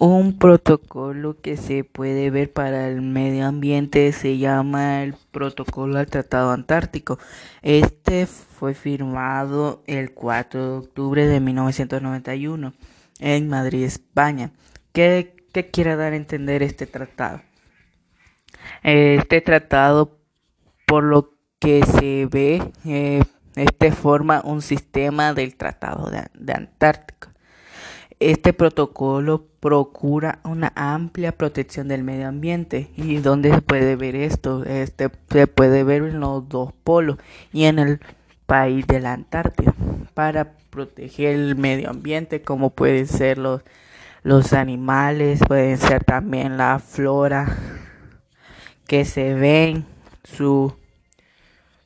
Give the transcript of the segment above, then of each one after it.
Un protocolo que se puede ver para el medio ambiente se llama el Protocolo al Tratado Antártico. Este fue firmado el 4 de octubre de 1991 en Madrid, España. ¿Qué, quiere dar a entender este tratado? Este tratado, por lo que se ve, eh, este forma un sistema del Tratado de Antártico este protocolo procura una amplia protección del medio ambiente. ¿Y dónde se puede ver esto? Este, se puede ver en los dos polos y en el país de la Antártida para proteger el medio ambiente como pueden ser los, los animales, pueden ser también la flora que se ven, su,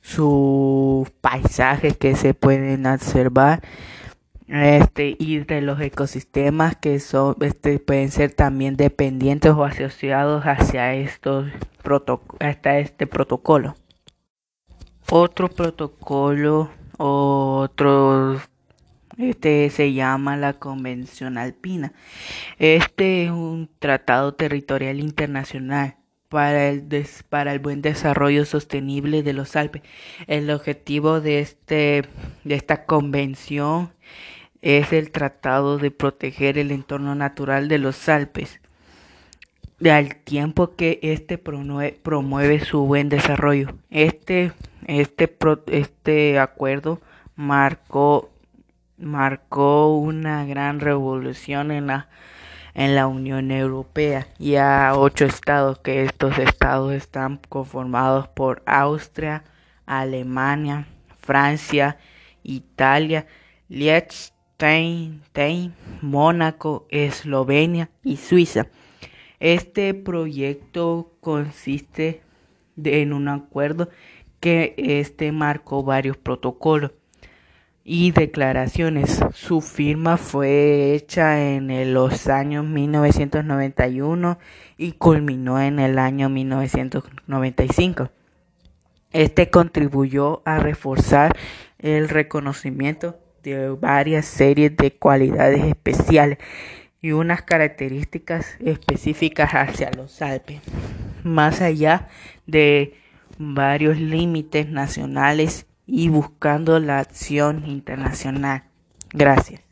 sus paisajes que se pueden observar este y de los ecosistemas que son este pueden ser también dependientes o asociados hacia estos hasta este protocolo otro protocolo otro este se llama la Convención Alpina. Este es un tratado territorial internacional para el, para el buen desarrollo sostenible de los Alpes. El objetivo de, este, de esta convención es el tratado de proteger el entorno natural de los Alpes, al tiempo que este promueve, su buen desarrollo. Este, este, este acuerdo marcó, marcó una gran revolución en la, en la Unión Europea y a ocho estados, que estos estados están conformados por Austria, Alemania, Francia, Italia, Liechtenstein, Mónaco, Eslovenia y Suiza. Este proyecto consiste en un acuerdo que este marcó varios protocolos y declaraciones. Su firma fue hecha en los años 1991 y culminó en el año 1995. Este contribuyó a reforzar el reconocimiento de varias series de cualidades especiales y unas características específicas hacia los Alpes, más allá de varios límites nacionales y buscando la acción internacional. Gracias.